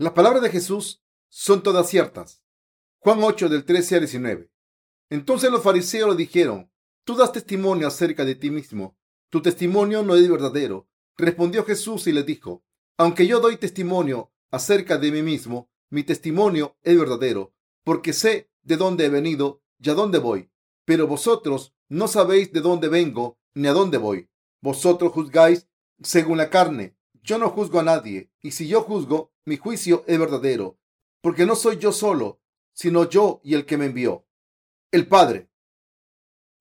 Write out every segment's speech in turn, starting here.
Las palabras de Jesús son todas ciertas. Juan 8 del 13 al 19. Entonces los fariseos le dijeron, tú das testimonio acerca de ti mismo, tu testimonio no es verdadero. Respondió Jesús y le dijo, aunque yo doy testimonio acerca de mí mismo, mi testimonio es verdadero, porque sé de dónde he venido y a dónde voy. Pero vosotros no sabéis de dónde vengo ni a dónde voy. Vosotros juzgáis según la carne. Yo no juzgo a nadie, y si yo juzgo, mi juicio es verdadero, porque no soy yo solo, sino yo y el que me envió, el Padre.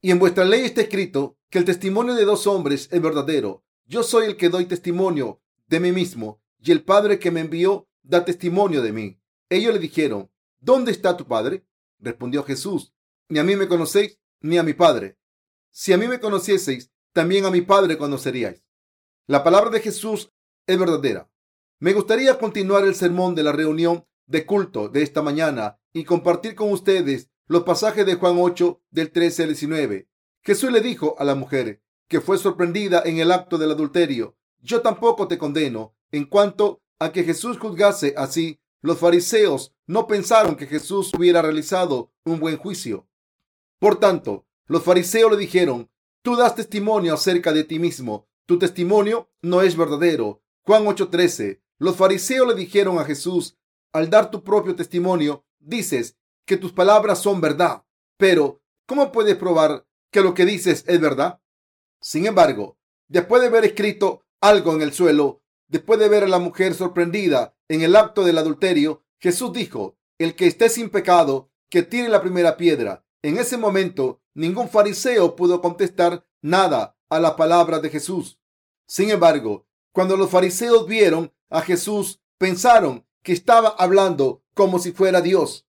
Y en vuestra ley está escrito que el testimonio de dos hombres es verdadero. Yo soy el que doy testimonio de mí mismo, y el Padre que me envió da testimonio de mí. Ellos le dijeron, ¿dónde está tu Padre? Respondió Jesús, ni a mí me conocéis, ni a mi Padre. Si a mí me conocieseis, también a mi Padre conoceríais. La palabra de Jesús es verdadera. Me gustaría continuar el sermón de la reunión de culto de esta mañana y compartir con ustedes los pasajes de Juan 8 del 13 al 19. Jesús le dijo a la mujer que fue sorprendida en el acto del adulterio, yo tampoco te condeno. En cuanto a que Jesús juzgase así, los fariseos no pensaron que Jesús hubiera realizado un buen juicio. Por tanto, los fariseos le dijeron, tú das testimonio acerca de ti mismo, tu testimonio no es verdadero. Juan 8:13. Los fariseos le dijeron a Jesús, al dar tu propio testimonio, dices que tus palabras son verdad, pero ¿cómo puedes probar que lo que dices es verdad? Sin embargo, después de haber escrito algo en el suelo, después de ver a la mujer sorprendida en el acto del adulterio, Jesús dijo, el que esté sin pecado, que tire la primera piedra. En ese momento, ningún fariseo pudo contestar nada a la palabra de Jesús. Sin embargo, cuando los fariseos vieron a Jesús, pensaron que estaba hablando como si fuera Dios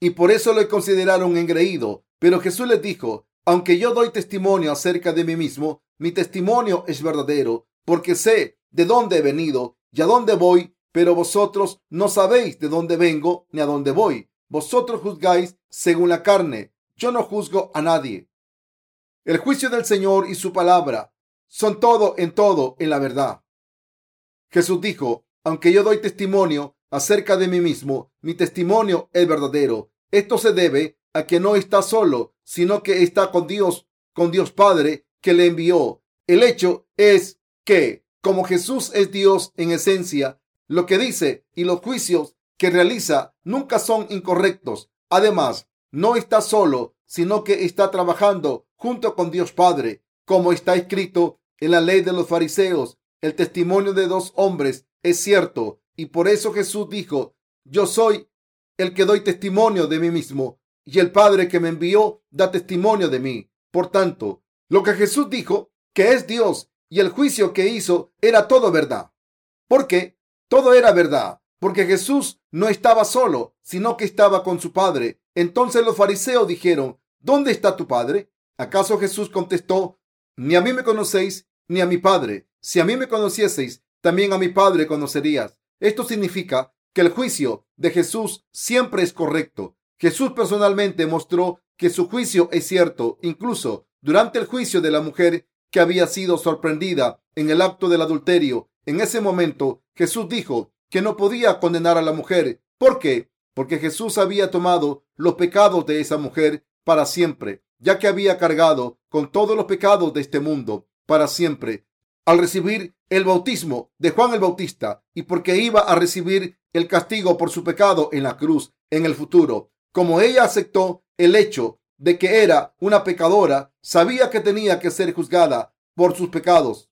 y por eso lo consideraron engreído. Pero Jesús les dijo, aunque yo doy testimonio acerca de mí mismo, mi testimonio es verdadero, porque sé de dónde he venido y a dónde voy, pero vosotros no sabéis de dónde vengo ni a dónde voy. Vosotros juzgáis según la carne, yo no juzgo a nadie. El juicio del Señor y su palabra son todo en todo en la verdad. Jesús dijo, aunque yo doy testimonio acerca de mí mismo, mi testimonio es verdadero. Esto se debe a que no está solo, sino que está con Dios, con Dios Padre que le envió. El hecho es que, como Jesús es Dios en esencia, lo que dice y los juicios que realiza nunca son incorrectos. Además, no está solo, sino que está trabajando junto con Dios Padre, como está escrito en la ley de los fariseos. El testimonio de dos hombres es cierto y por eso Jesús dijo, yo soy el que doy testimonio de mí mismo y el Padre que me envió da testimonio de mí. Por tanto, lo que Jesús dijo, que es Dios y el juicio que hizo era todo verdad. ¿Por qué? Todo era verdad, porque Jesús no estaba solo, sino que estaba con su Padre. Entonces los fariseos dijeron, ¿dónde está tu Padre? ¿Acaso Jesús contestó, ni a mí me conocéis, ni a mi Padre? Si a mí me conocieseis, también a mi Padre conocerías. Esto significa que el juicio de Jesús siempre es correcto. Jesús personalmente mostró que su juicio es cierto, incluso durante el juicio de la mujer que había sido sorprendida en el acto del adulterio. En ese momento, Jesús dijo que no podía condenar a la mujer. ¿Por qué? Porque Jesús había tomado los pecados de esa mujer para siempre, ya que había cargado con todos los pecados de este mundo para siempre al recibir el bautismo de Juan el Bautista y porque iba a recibir el castigo por su pecado en la cruz en el futuro. Como ella aceptó el hecho de que era una pecadora, sabía que tenía que ser juzgada por sus pecados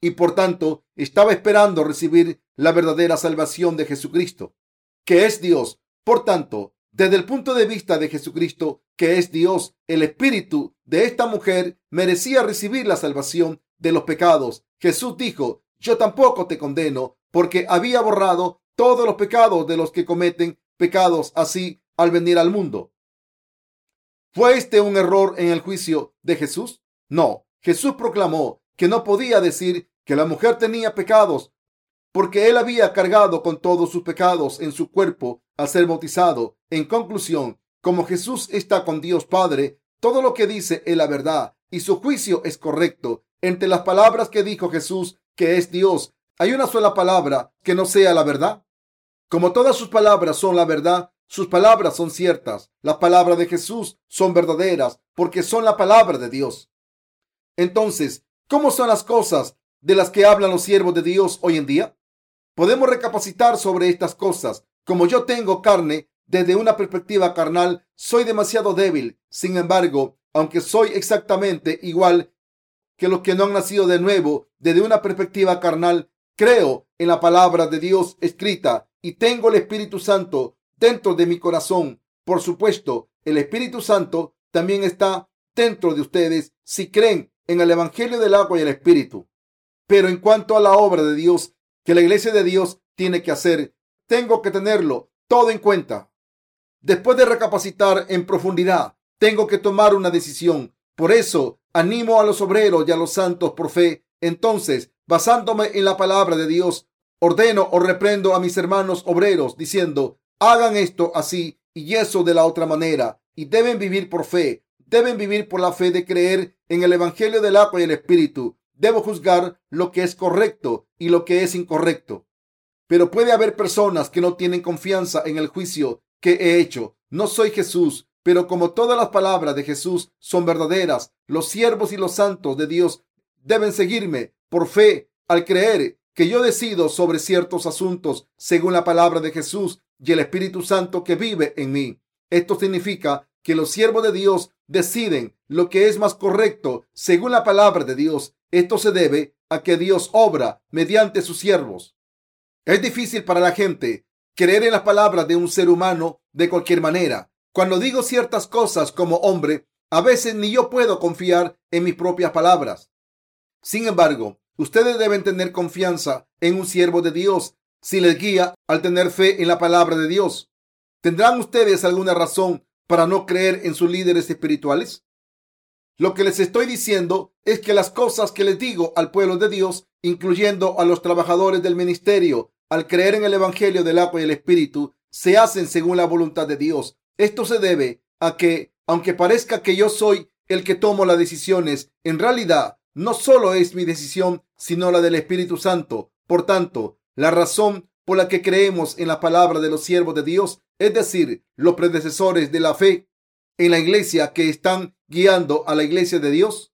y por tanto estaba esperando recibir la verdadera salvación de Jesucristo, que es Dios. Por tanto, desde el punto de vista de Jesucristo, que es Dios, el espíritu de esta mujer merecía recibir la salvación de los pecados. Jesús dijo, yo tampoco te condeno, porque había borrado todos los pecados de los que cometen pecados así al venir al mundo. ¿Fue este un error en el juicio de Jesús? No, Jesús proclamó que no podía decir que la mujer tenía pecados, porque él había cargado con todos sus pecados en su cuerpo al ser bautizado. En conclusión, como Jesús está con Dios Padre, todo lo que dice es la verdad y su juicio es correcto. Entre las palabras que dijo Jesús, que es Dios, ¿hay una sola palabra que no sea la verdad? Como todas sus palabras son la verdad, sus palabras son ciertas. Las palabras de Jesús son verdaderas porque son la palabra de Dios. Entonces, ¿cómo son las cosas de las que hablan los siervos de Dios hoy en día? Podemos recapacitar sobre estas cosas. Como yo tengo carne, desde una perspectiva carnal, soy demasiado débil. Sin embargo, aunque soy exactamente igual que los que no han nacido de nuevo, desde una perspectiva carnal, creo en la palabra de Dios escrita y tengo el Espíritu Santo dentro de mi corazón. Por supuesto, el Espíritu Santo también está dentro de ustedes si creen en el Evangelio del agua y el Espíritu. Pero en cuanto a la obra de Dios que la iglesia de Dios tiene que hacer, tengo que tenerlo todo en cuenta. Después de recapacitar en profundidad, tengo que tomar una decisión. Por eso, animo a los obreros y a los santos por fe. Entonces, basándome en la palabra de Dios, ordeno o reprendo a mis hermanos obreros diciendo, hagan esto así y eso de la otra manera. Y deben vivir por fe. Deben vivir por la fe de creer en el Evangelio del agua y el Espíritu. Debo juzgar lo que es correcto y lo que es incorrecto. Pero puede haber personas que no tienen confianza en el juicio que he hecho. No soy Jesús, pero como todas las palabras de Jesús son verdaderas, los siervos y los santos de Dios deben seguirme por fe al creer que yo decido sobre ciertos asuntos según la palabra de Jesús y el Espíritu Santo que vive en mí. Esto significa que los siervos de Dios deciden lo que es más correcto según la palabra de Dios. Esto se debe a que Dios obra mediante sus siervos. Es difícil para la gente creer en las palabras de un ser humano de cualquier manera. Cuando digo ciertas cosas como hombre, a veces ni yo puedo confiar en mis propias palabras. Sin embargo, ustedes deben tener confianza en un siervo de Dios si les guía al tener fe en la palabra de Dios. ¿Tendrán ustedes alguna razón para no creer en sus líderes espirituales? Lo que les estoy diciendo es que las cosas que les digo al pueblo de Dios, incluyendo a los trabajadores del ministerio, al creer en el Evangelio del agua y el Espíritu, se hacen según la voluntad de Dios. Esto se debe a que, aunque parezca que yo soy el que tomo las decisiones, en realidad no solo es mi decisión, sino la del Espíritu Santo. Por tanto, la razón por la que creemos en la palabra de los siervos de Dios, es decir, los predecesores de la fe en la iglesia que están guiando a la iglesia de Dios,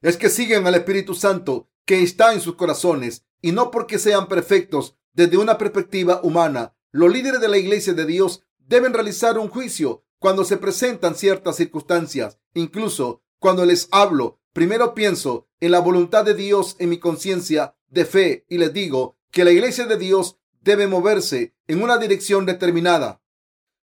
es que siguen al Espíritu Santo que está en sus corazones y no porque sean perfectos, desde una perspectiva humana, los líderes de la Iglesia de Dios deben realizar un juicio cuando se presentan ciertas circunstancias. Incluso cuando les hablo, primero pienso en la voluntad de Dios en mi conciencia de fe y les digo que la Iglesia de Dios debe moverse en una dirección determinada.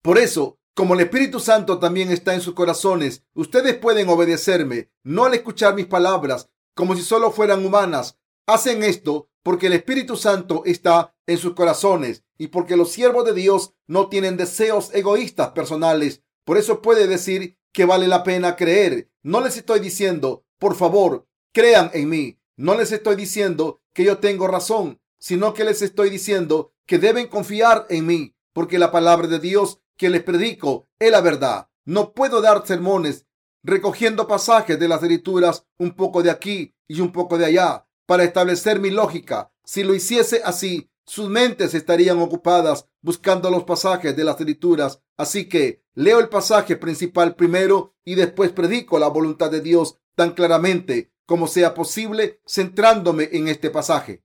Por eso, como el Espíritu Santo también está en sus corazones, ustedes pueden obedecerme, no al escuchar mis palabras como si solo fueran humanas. Hacen esto porque el Espíritu Santo está en sus corazones y porque los siervos de Dios no tienen deseos egoístas personales. Por eso puede decir que vale la pena creer. No les estoy diciendo, por favor, crean en mí. No les estoy diciendo que yo tengo razón, sino que les estoy diciendo que deben confiar en mí, porque la palabra de Dios que les predico es la verdad. No puedo dar sermones recogiendo pasajes de las escrituras un poco de aquí y un poco de allá para establecer mi lógica. Si lo hiciese así, sus mentes estarían ocupadas buscando los pasajes de las escrituras. Así que leo el pasaje principal primero y después predico la voluntad de Dios tan claramente como sea posible, centrándome en este pasaje.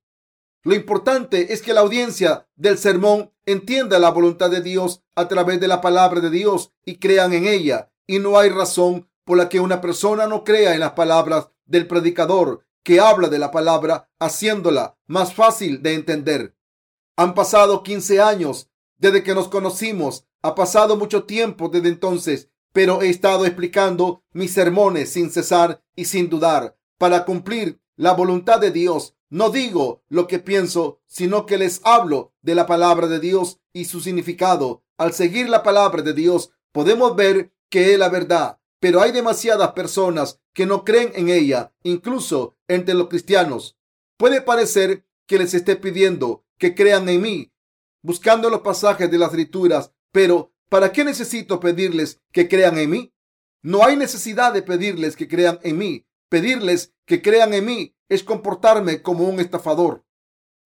Lo importante es que la audiencia del sermón entienda la voluntad de Dios a través de la palabra de Dios y crean en ella. Y no hay razón por la que una persona no crea en las palabras del predicador que habla de la palabra, haciéndola más fácil de entender. Han pasado 15 años desde que nos conocimos. Ha pasado mucho tiempo desde entonces, pero he estado explicando mis sermones sin cesar y sin dudar para cumplir la voluntad de Dios. No digo lo que pienso, sino que les hablo de la palabra de Dios y su significado. Al seguir la palabra de Dios, podemos ver que es la verdad pero hay demasiadas personas que no creen en ella, incluso entre los cristianos. Puede parecer que les esté pidiendo que crean en mí, buscando los pasajes de las escrituras, pero ¿para qué necesito pedirles que crean en mí? No hay necesidad de pedirles que crean en mí. Pedirles que crean en mí es comportarme como un estafador.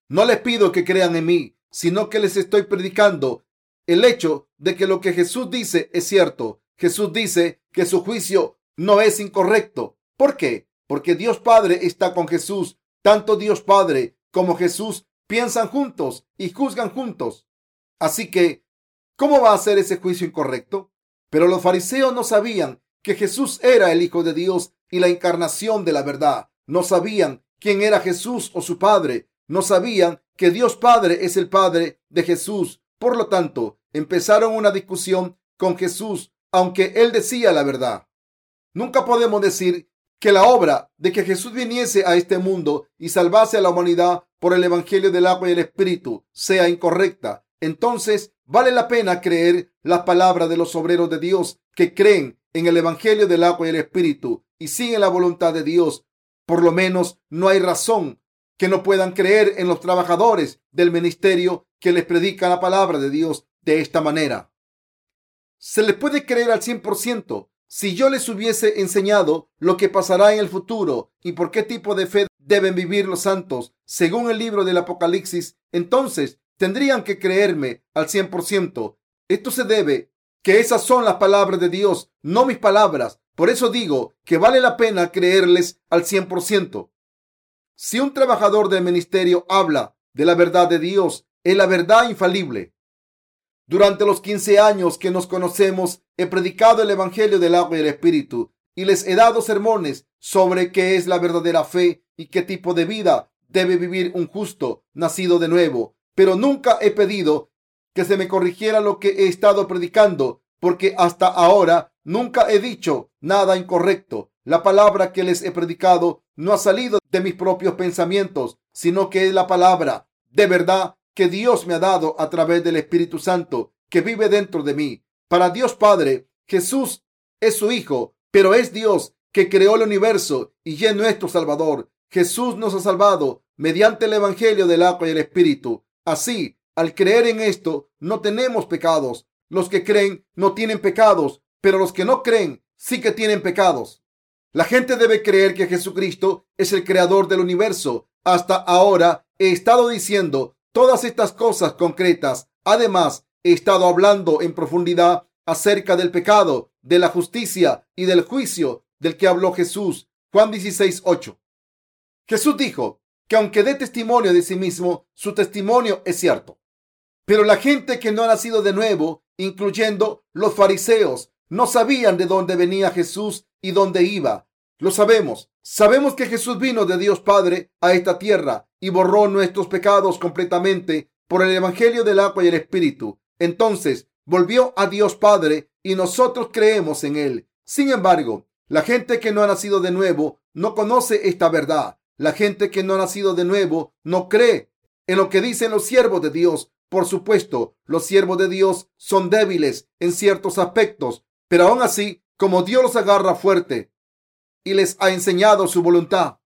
No les pido que crean en mí, sino que les estoy predicando el hecho de que lo que Jesús dice es cierto. Jesús dice que su juicio no es incorrecto. ¿Por qué? Porque Dios Padre está con Jesús. Tanto Dios Padre como Jesús piensan juntos y juzgan juntos. Así que, ¿cómo va a ser ese juicio incorrecto? Pero los fariseos no sabían que Jesús era el Hijo de Dios y la encarnación de la verdad. No sabían quién era Jesús o su Padre. No sabían que Dios Padre es el Padre de Jesús. Por lo tanto, empezaron una discusión con Jesús, aunque él decía la verdad. Nunca podemos decir que la obra de que Jesús viniese a este mundo y salvase a la humanidad por el Evangelio del agua y el Espíritu sea incorrecta. Entonces, vale la pena creer las palabras de los obreros de Dios que creen en el Evangelio del agua y el Espíritu y siguen la voluntad de Dios. Por lo menos no hay razón que no puedan creer en los trabajadores del ministerio que les predican la palabra de Dios de esta manera. Se les puede creer al 100% si yo les hubiese enseñado lo que pasará en el futuro y por qué tipo de fe deben vivir los santos según el libro del Apocalipsis, entonces tendrían que creerme al 100%. Esto se debe que esas son las palabras de Dios, no mis palabras. Por eso digo que vale la pena creerles al 100%. Si un trabajador del ministerio habla de la verdad de Dios, es la verdad infalible. Durante los 15 años que nos conocemos, he predicado el Evangelio del agua y el Espíritu y les he dado sermones sobre qué es la verdadera fe y qué tipo de vida debe vivir un justo nacido de nuevo. Pero nunca he pedido que se me corrigiera lo que he estado predicando, porque hasta ahora nunca he dicho nada incorrecto. La palabra que les he predicado no ha salido de mis propios pensamientos, sino que es la palabra de verdad que Dios me ha dado a través del Espíritu Santo que vive dentro de mí. Para Dios Padre, Jesús es su Hijo, pero es Dios que creó el universo y es nuestro Salvador. Jesús nos ha salvado mediante el Evangelio del agua y el Espíritu. Así, al creer en esto, no tenemos pecados. Los que creen no tienen pecados, pero los que no creen sí que tienen pecados. La gente debe creer que Jesucristo es el creador del universo. Hasta ahora he estado diciendo todas estas cosas concretas. Además, he estado hablando en profundidad acerca del pecado, de la justicia y del juicio del que habló Jesús. Juan 16, 8. Jesús dijo que aunque dé testimonio de sí mismo, su testimonio es cierto. Pero la gente que no ha nacido de nuevo, incluyendo los fariseos, no sabían de dónde venía Jesús y dónde iba. Lo sabemos. Sabemos que Jesús vino de Dios Padre a esta tierra y borró nuestros pecados completamente por el Evangelio del agua y el Espíritu. Entonces volvió a Dios Padre y nosotros creemos en Él. Sin embargo, la gente que no ha nacido de nuevo no conoce esta verdad. La gente que no ha nacido de nuevo no cree en lo que dicen los siervos de Dios. Por supuesto, los siervos de Dios son débiles en ciertos aspectos, pero aún así, como Dios los agarra fuerte y les ha enseñado su voluntad,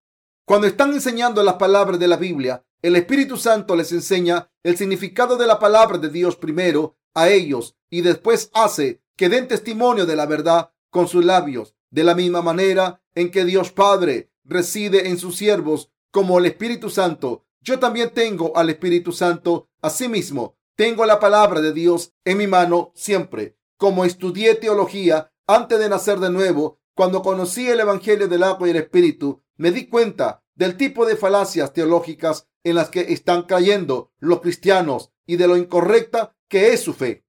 cuando están enseñando las palabras de la Biblia, el Espíritu Santo les enseña el significado de la palabra de Dios primero a ellos y después hace que den testimonio de la verdad con sus labios, de la misma manera en que Dios Padre reside en sus siervos como el Espíritu Santo. Yo también tengo al Espíritu Santo. Asimismo, tengo la palabra de Dios en mi mano siempre. Como estudié teología antes de nacer de nuevo, cuando conocí el Evangelio del agua y el Espíritu, me di cuenta del tipo de falacias teológicas en las que están cayendo los cristianos y de lo incorrecta que es su fe.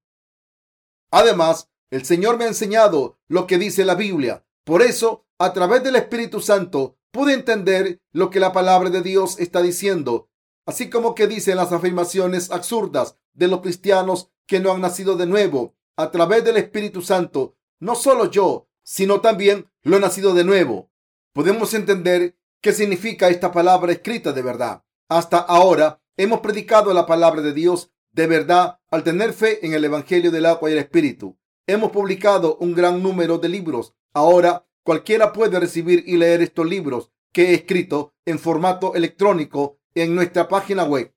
Además, el Señor me ha enseñado lo que dice la Biblia. Por eso, a través del Espíritu Santo, pude entender lo que la palabra de Dios está diciendo, así como que dicen las afirmaciones absurdas de los cristianos que no han nacido de nuevo. A través del Espíritu Santo, no solo yo, sino también lo he nacido de nuevo podemos entender qué significa esta palabra escrita de verdad. Hasta ahora hemos predicado la palabra de Dios de verdad al tener fe en el Evangelio del agua y el Espíritu. Hemos publicado un gran número de libros. Ahora cualquiera puede recibir y leer estos libros que he escrito en formato electrónico en nuestra página web.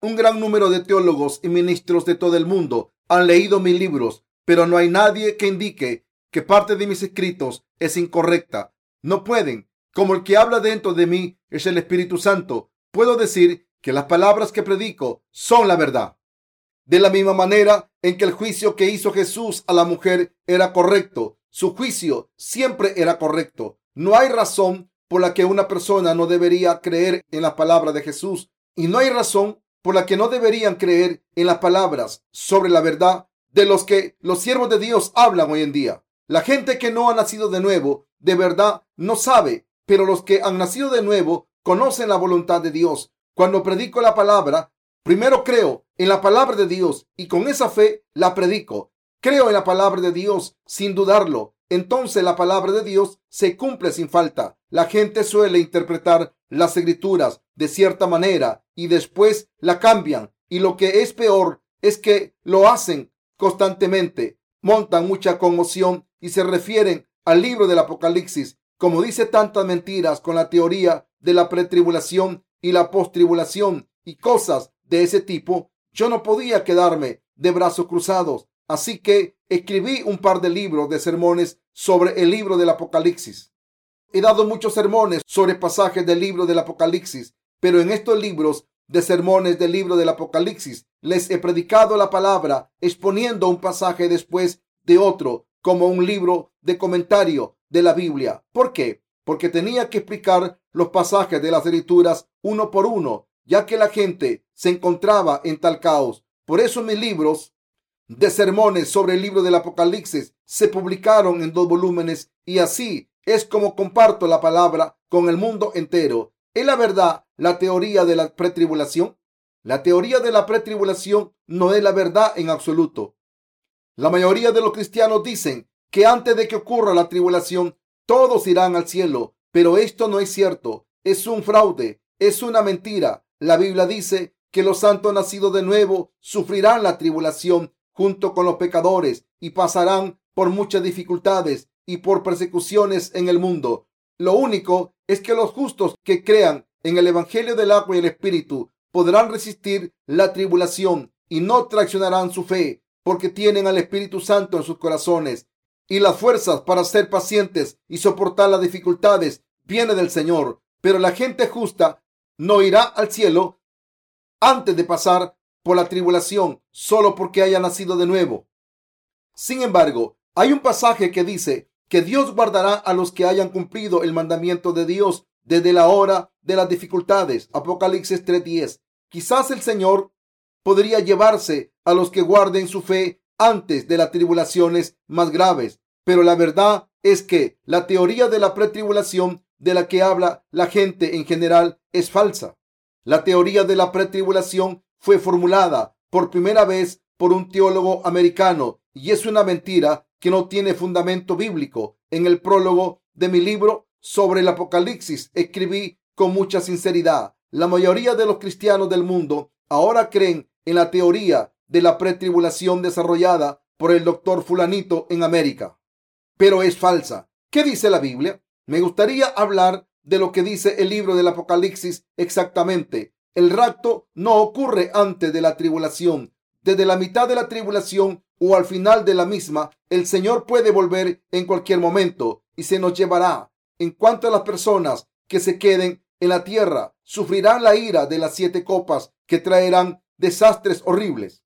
Un gran número de teólogos y ministros de todo el mundo han leído mis libros, pero no hay nadie que indique que parte de mis escritos es incorrecta no pueden. Como el que habla dentro de mí es el Espíritu Santo, puedo decir que las palabras que predico son la verdad. De la misma manera en que el juicio que hizo Jesús a la mujer era correcto, su juicio siempre era correcto. No hay razón por la que una persona no debería creer en las palabras de Jesús y no hay razón por la que no deberían creer en las palabras sobre la verdad de los que los siervos de Dios hablan hoy en día. La gente que no ha nacido de nuevo, de verdad, no sabe, pero los que han nacido de nuevo conocen la voluntad de Dios. Cuando predico la palabra, primero creo en la palabra de Dios y con esa fe la predico. Creo en la palabra de Dios sin dudarlo. Entonces la palabra de Dios se cumple sin falta. La gente suele interpretar las escrituras de cierta manera y después la cambian. Y lo que es peor es que lo hacen constantemente. Montan mucha conmoción y se refieren al libro del Apocalipsis como dice tantas mentiras con la teoría de la pretribulación y la postribulación y cosas de ese tipo, yo no podía quedarme de brazos cruzados. Así que escribí un par de libros de sermones sobre el libro del Apocalipsis. He dado muchos sermones sobre pasajes del libro del Apocalipsis, pero en estos libros de sermones del libro del Apocalipsis les he predicado la palabra exponiendo un pasaje después de otro como un libro de comentario de la Biblia. ¿Por qué? Porque tenía que explicar los pasajes de las escrituras uno por uno, ya que la gente se encontraba en tal caos. Por eso mis libros de sermones sobre el libro del Apocalipsis se publicaron en dos volúmenes y así es como comparto la palabra con el mundo entero. ¿Es la verdad la teoría de la pretribulación? La teoría de la pretribulación no es la verdad en absoluto. La mayoría de los cristianos dicen que antes de que ocurra la tribulación, todos irán al cielo. Pero esto no es cierto. Es un fraude. Es una mentira. La Biblia dice que los santos nacidos de nuevo sufrirán la tribulación junto con los pecadores y pasarán por muchas dificultades y por persecuciones en el mundo. Lo único es que los justos que crean en el Evangelio del agua y el Espíritu podrán resistir la tribulación y no traicionarán su fe porque tienen al Espíritu Santo en sus corazones y las fuerzas para ser pacientes y soportar las dificultades viene del Señor. Pero la gente justa no irá al cielo antes de pasar por la tribulación solo porque haya nacido de nuevo. Sin embargo, hay un pasaje que dice que Dios guardará a los que hayan cumplido el mandamiento de Dios desde la hora de las dificultades. Apocalipsis 3:10. Quizás el Señor podría llevarse a los que guarden su fe antes de las tribulaciones más graves. Pero la verdad es que la teoría de la pretribulación de la que habla la gente en general es falsa. La teoría de la pretribulación fue formulada por primera vez por un teólogo americano y es una mentira que no tiene fundamento bíblico. En el prólogo de mi libro sobre el Apocalipsis escribí con mucha sinceridad. La mayoría de los cristianos del mundo ahora creen en la teoría de la pretribulación desarrollada por el doctor fulanito en América pero es falsa. ¿Qué dice la Biblia? Me gustaría hablar de lo que dice el libro del Apocalipsis exactamente. El rapto no ocurre antes de la tribulación. Desde la mitad de la tribulación o al final de la misma, el Señor puede volver en cualquier momento y se nos llevará. En cuanto a las personas que se queden en la tierra, sufrirán la ira de las siete copas que traerán desastres horribles.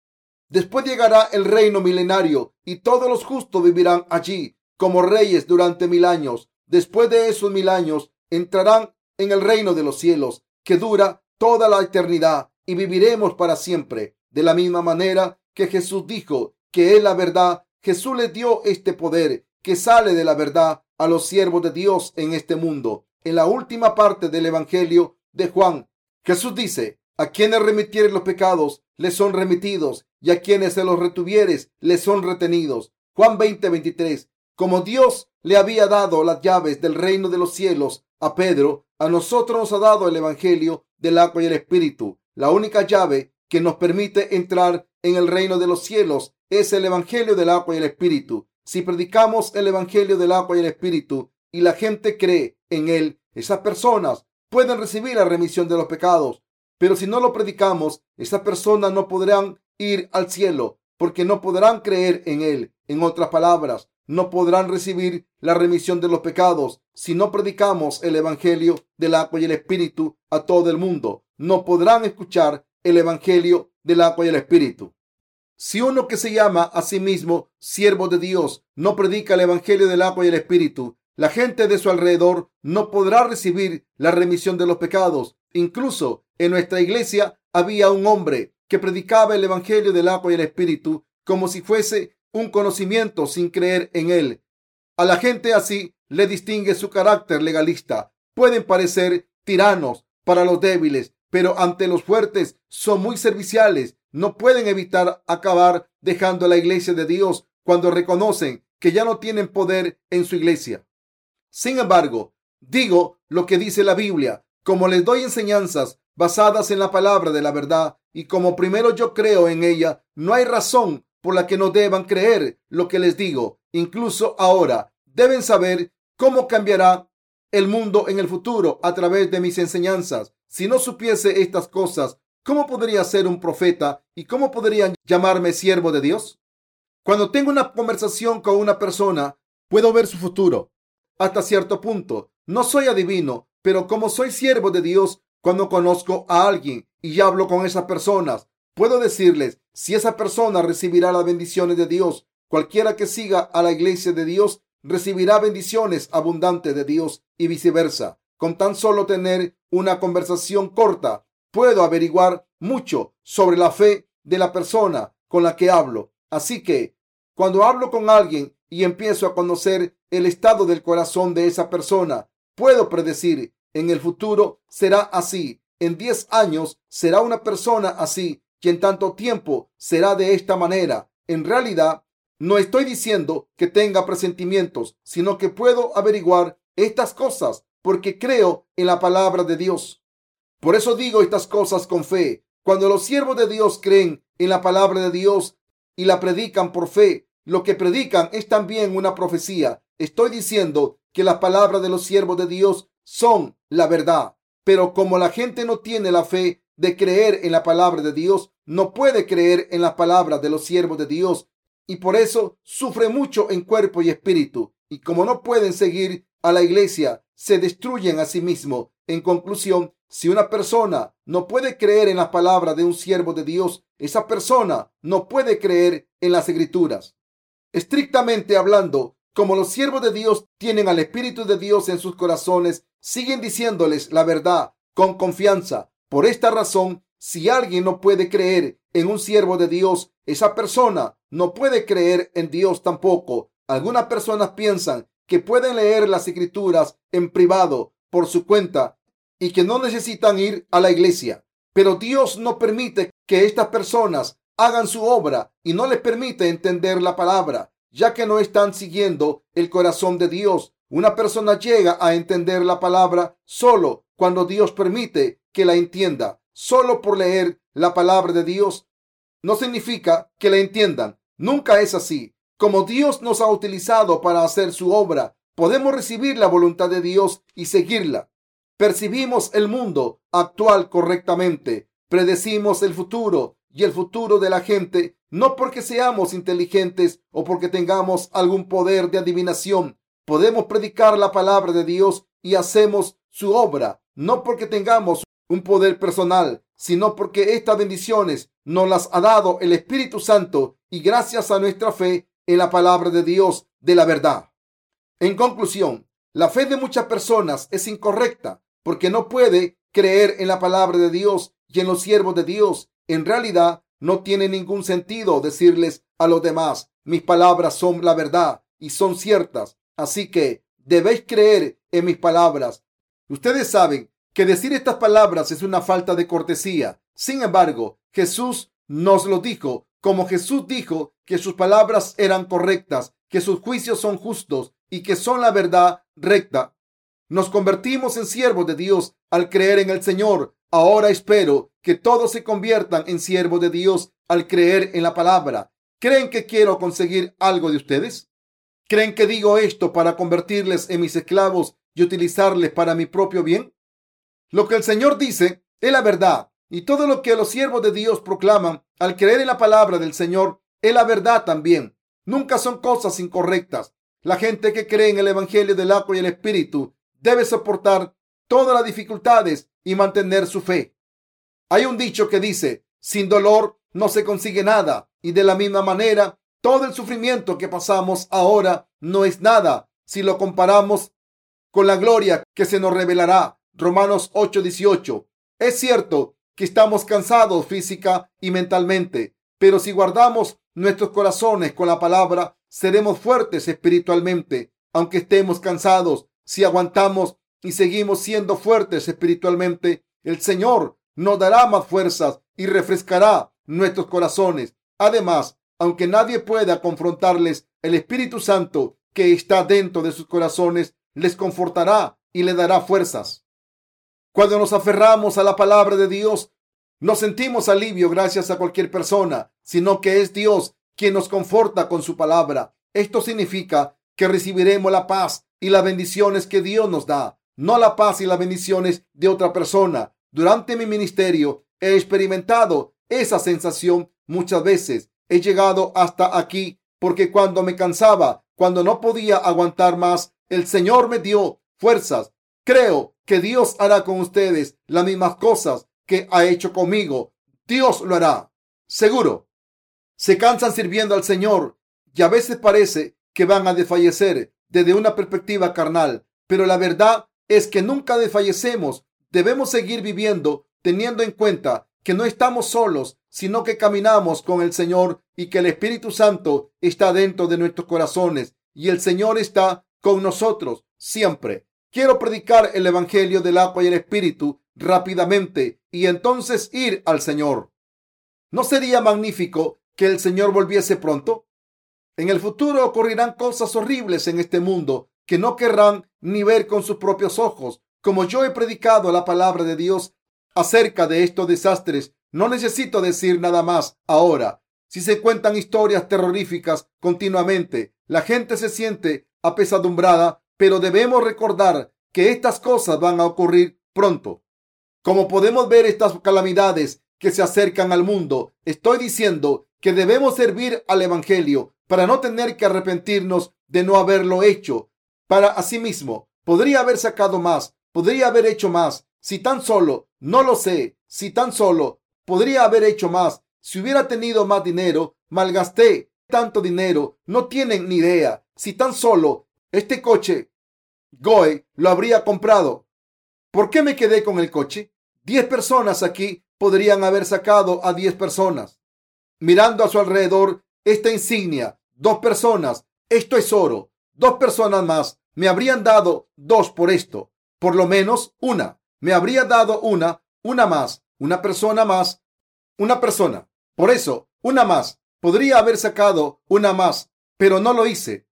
Después llegará el reino milenario y todos los justos vivirán allí como reyes durante mil años. Después de esos mil años entrarán en el reino de los cielos, que dura toda la eternidad, y viviremos para siempre. De la misma manera que Jesús dijo que es la verdad, Jesús le dio este poder que sale de la verdad a los siervos de Dios en este mundo. En la última parte del Evangelio de Juan, Jesús dice, a quienes remitieres los pecados, les son remitidos, y a quienes se los retuvieres, les son retenidos. Juan 20, 23. Como Dios le había dado las llaves del reino de los cielos a Pedro, a nosotros nos ha dado el Evangelio del agua y el Espíritu. La única llave que nos permite entrar en el reino de los cielos es el Evangelio del agua y el Espíritu. Si predicamos el Evangelio del agua y el Espíritu y la gente cree en él, esas personas pueden recibir la remisión de los pecados. Pero si no lo predicamos, esas personas no podrán ir al cielo porque no podrán creer en él. En otras palabras, no podrán recibir la remisión de los pecados si no predicamos el Evangelio del agua y el Espíritu a todo el mundo. no podrán escuchar el Evangelio del agua y el Espíritu. Si uno que se llama a sí mismo siervo de Dios no predica el Evangelio del agua y el Espíritu, la gente de su alrededor no podrá recibir la remisión de los pecados. Incluso en nuestra iglesia había un hombre que predicaba el Evangelio del agua y el Espíritu como si fuese un conocimiento sin creer en él. A la gente así le distingue su carácter legalista. Pueden parecer tiranos para los débiles, pero ante los fuertes son muy serviciales. No pueden evitar acabar dejando la iglesia de Dios cuando reconocen que ya no tienen poder en su iglesia. Sin embargo, digo lo que dice la Biblia, como les doy enseñanzas basadas en la palabra de la verdad y como primero yo creo en ella, no hay razón por la que no deban creer lo que les digo. Incluso ahora deben saber cómo cambiará el mundo en el futuro a través de mis enseñanzas. Si no supiese estas cosas, ¿cómo podría ser un profeta y cómo podrían llamarme siervo de Dios? Cuando tengo una conversación con una persona, puedo ver su futuro hasta cierto punto. No soy adivino, pero como soy siervo de Dios, cuando conozco a alguien y hablo con esas personas, puedo decirles si esa persona recibirá las bendiciones de Dios. Cualquiera que siga a la iglesia de Dios recibirá bendiciones abundantes de Dios y viceversa. Con tan solo tener una conversación corta, puedo averiguar mucho sobre la fe de la persona con la que hablo. Así que, cuando hablo con alguien y empiezo a conocer el estado del corazón de esa persona, puedo predecir en el futuro será así. En 10 años será una persona así y en tanto tiempo será de esta manera. En realidad, no estoy diciendo que tenga presentimientos, sino que puedo averiguar estas cosas porque creo en la palabra de Dios. Por eso digo estas cosas con fe. Cuando los siervos de Dios creen en la palabra de Dios y la predican por fe, lo que predican es también una profecía. Estoy diciendo que las palabras de los siervos de Dios son la verdad. Pero como la gente no tiene la fe de creer en la palabra de Dios, no puede creer en las palabras de los siervos de Dios y por eso sufre mucho en cuerpo y espíritu. Y como no pueden seguir a la iglesia, se destruyen a sí mismos. En conclusión, si una persona no puede creer en las palabras de un siervo de Dios, esa persona no puede creer en las escrituras. Estrictamente hablando, como los siervos de Dios tienen al Espíritu de Dios en sus corazones, siguen diciéndoles la verdad con confianza. Por esta razón, si alguien no puede creer en un siervo de Dios, esa persona no puede creer en Dios tampoco. Algunas personas piensan que pueden leer las escrituras en privado por su cuenta y que no necesitan ir a la iglesia. Pero Dios no permite que estas personas hagan su obra y no les permite entender la palabra, ya que no están siguiendo el corazón de Dios. Una persona llega a entender la palabra solo cuando Dios permite que la entienda. Solo por leer la palabra de Dios no significa que la entiendan. Nunca es así. Como Dios nos ha utilizado para hacer su obra, podemos recibir la voluntad de Dios y seguirla. Percibimos el mundo actual correctamente, predecimos el futuro y el futuro de la gente, no porque seamos inteligentes o porque tengamos algún poder de adivinación. Podemos predicar la palabra de Dios y hacemos su obra, no porque tengamos un poder personal, sino porque estas bendiciones nos las ha dado el Espíritu Santo y gracias a nuestra fe en la palabra de Dios de la verdad. En conclusión, la fe de muchas personas es incorrecta porque no puede creer en la palabra de Dios y en los siervos de Dios. En realidad, no tiene ningún sentido decirles a los demás, mis palabras son la verdad y son ciertas. Así que debéis creer en mis palabras. Ustedes saben que decir estas palabras es una falta de cortesía. Sin embargo, Jesús nos lo dijo, como Jesús dijo que sus palabras eran correctas, que sus juicios son justos y que son la verdad recta. Nos convertimos en siervos de Dios al creer en el Señor. Ahora espero que todos se conviertan en siervos de Dios al creer en la palabra. ¿Creen que quiero conseguir algo de ustedes? ¿Creen que digo esto para convertirles en mis esclavos y utilizarles para mi propio bien? Lo que el Señor dice es la verdad y todo lo que los siervos de Dios proclaman al creer en la palabra del Señor es la verdad también. Nunca son cosas incorrectas. La gente que cree en el Evangelio del agua y el Espíritu debe soportar todas las dificultades y mantener su fe. Hay un dicho que dice, sin dolor no se consigue nada. Y de la misma manera, todo el sufrimiento que pasamos ahora no es nada si lo comparamos con la gloria que se nos revelará. Romanos 8:18. Es cierto que estamos cansados física y mentalmente, pero si guardamos nuestros corazones con la palabra, seremos fuertes espiritualmente, aunque estemos cansados. Si aguantamos y seguimos siendo fuertes espiritualmente, el Señor nos dará más fuerzas y refrescará nuestros corazones. Además, aunque nadie pueda confrontarles, el Espíritu Santo que está dentro de sus corazones les confortará y le dará fuerzas. Cuando nos aferramos a la palabra de Dios, no sentimos alivio gracias a cualquier persona, sino que es Dios quien nos conforta con su palabra. Esto significa que recibiremos la paz y las bendiciones que Dios nos da, no la paz y las bendiciones de otra persona. Durante mi ministerio he experimentado esa sensación muchas veces. He llegado hasta aquí porque cuando me cansaba, cuando no podía aguantar más, el Señor me dio fuerzas. Creo que Dios hará con ustedes las mismas cosas que ha hecho conmigo. Dios lo hará. Seguro. Se cansan sirviendo al Señor y a veces parece que van a desfallecer desde una perspectiva carnal, pero la verdad es que nunca desfallecemos. Debemos seguir viviendo teniendo en cuenta que no estamos solos, sino que caminamos con el Señor y que el Espíritu Santo está dentro de nuestros corazones y el Señor está con nosotros siempre. Quiero predicar el Evangelio del agua y el Espíritu rápidamente y entonces ir al Señor. ¿No sería magnífico que el Señor volviese pronto? En el futuro ocurrirán cosas horribles en este mundo que no querrán ni ver con sus propios ojos. Como yo he predicado la palabra de Dios acerca de estos desastres, no necesito decir nada más ahora. Si se cuentan historias terroríficas continuamente, la gente se siente apesadumbrada, pero debemos recordar que estas cosas van a ocurrir pronto. Como podemos ver estas calamidades que se acercan al mundo, estoy diciendo que debemos servir al Evangelio para no tener que arrepentirnos de no haberlo hecho. Para asimismo, podría haber sacado más, podría haber hecho más, si tan solo, no lo sé, si tan solo, podría haber hecho más, si hubiera tenido más dinero, malgasté tanto dinero, no tienen ni idea, si tan solo este coche Goe lo habría comprado. ¿Por qué me quedé con el coche? Diez personas aquí podrían haber sacado a diez personas. Mirando a su alrededor esta insignia, dos personas, esto es oro, dos personas más me habrían dado dos por esto, por lo menos una, me habría dado una, una más, una persona más, una persona. Por eso, una más, podría haber sacado una más, pero no lo hice.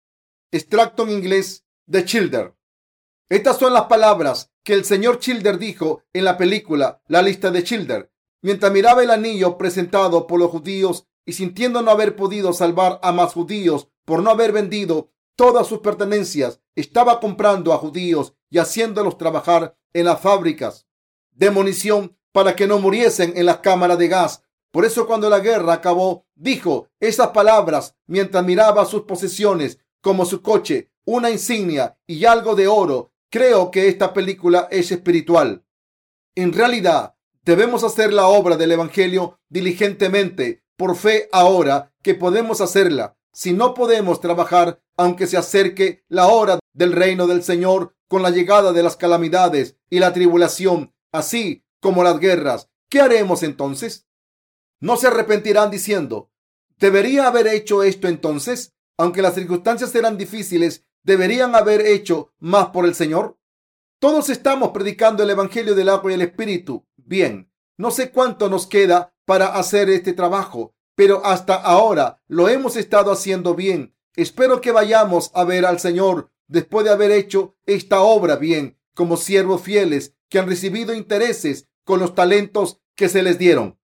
Extracto en inglés de Childer. Estas son las palabras que el señor Childer dijo en la película La lista de Childer, mientras miraba el anillo presentado por los judíos y sintiendo no haber podido salvar a más judíos por no haber vendido todas sus pertenencias, estaba comprando a judíos y haciéndolos trabajar en las fábricas de munición para que no muriesen en las cámaras de gas. Por eso cuando la guerra acabó, dijo esas palabras mientras miraba sus posesiones como su coche, una insignia y algo de oro Creo que esta película es espiritual. En realidad, debemos hacer la obra del Evangelio diligentemente, por fe ahora que podemos hacerla. Si no podemos trabajar, aunque se acerque la hora del reino del Señor con la llegada de las calamidades y la tribulación, así como las guerras, ¿qué haremos entonces? No se arrepentirán diciendo, ¿debería haber hecho esto entonces? Aunque las circunstancias serán difíciles deberían haber hecho más por el Señor? Todos estamos predicando el Evangelio del agua y el Espíritu. Bien, no sé cuánto nos queda para hacer este trabajo, pero hasta ahora lo hemos estado haciendo bien. Espero que vayamos a ver al Señor después de haber hecho esta obra bien, como siervos fieles que han recibido intereses con los talentos que se les dieron.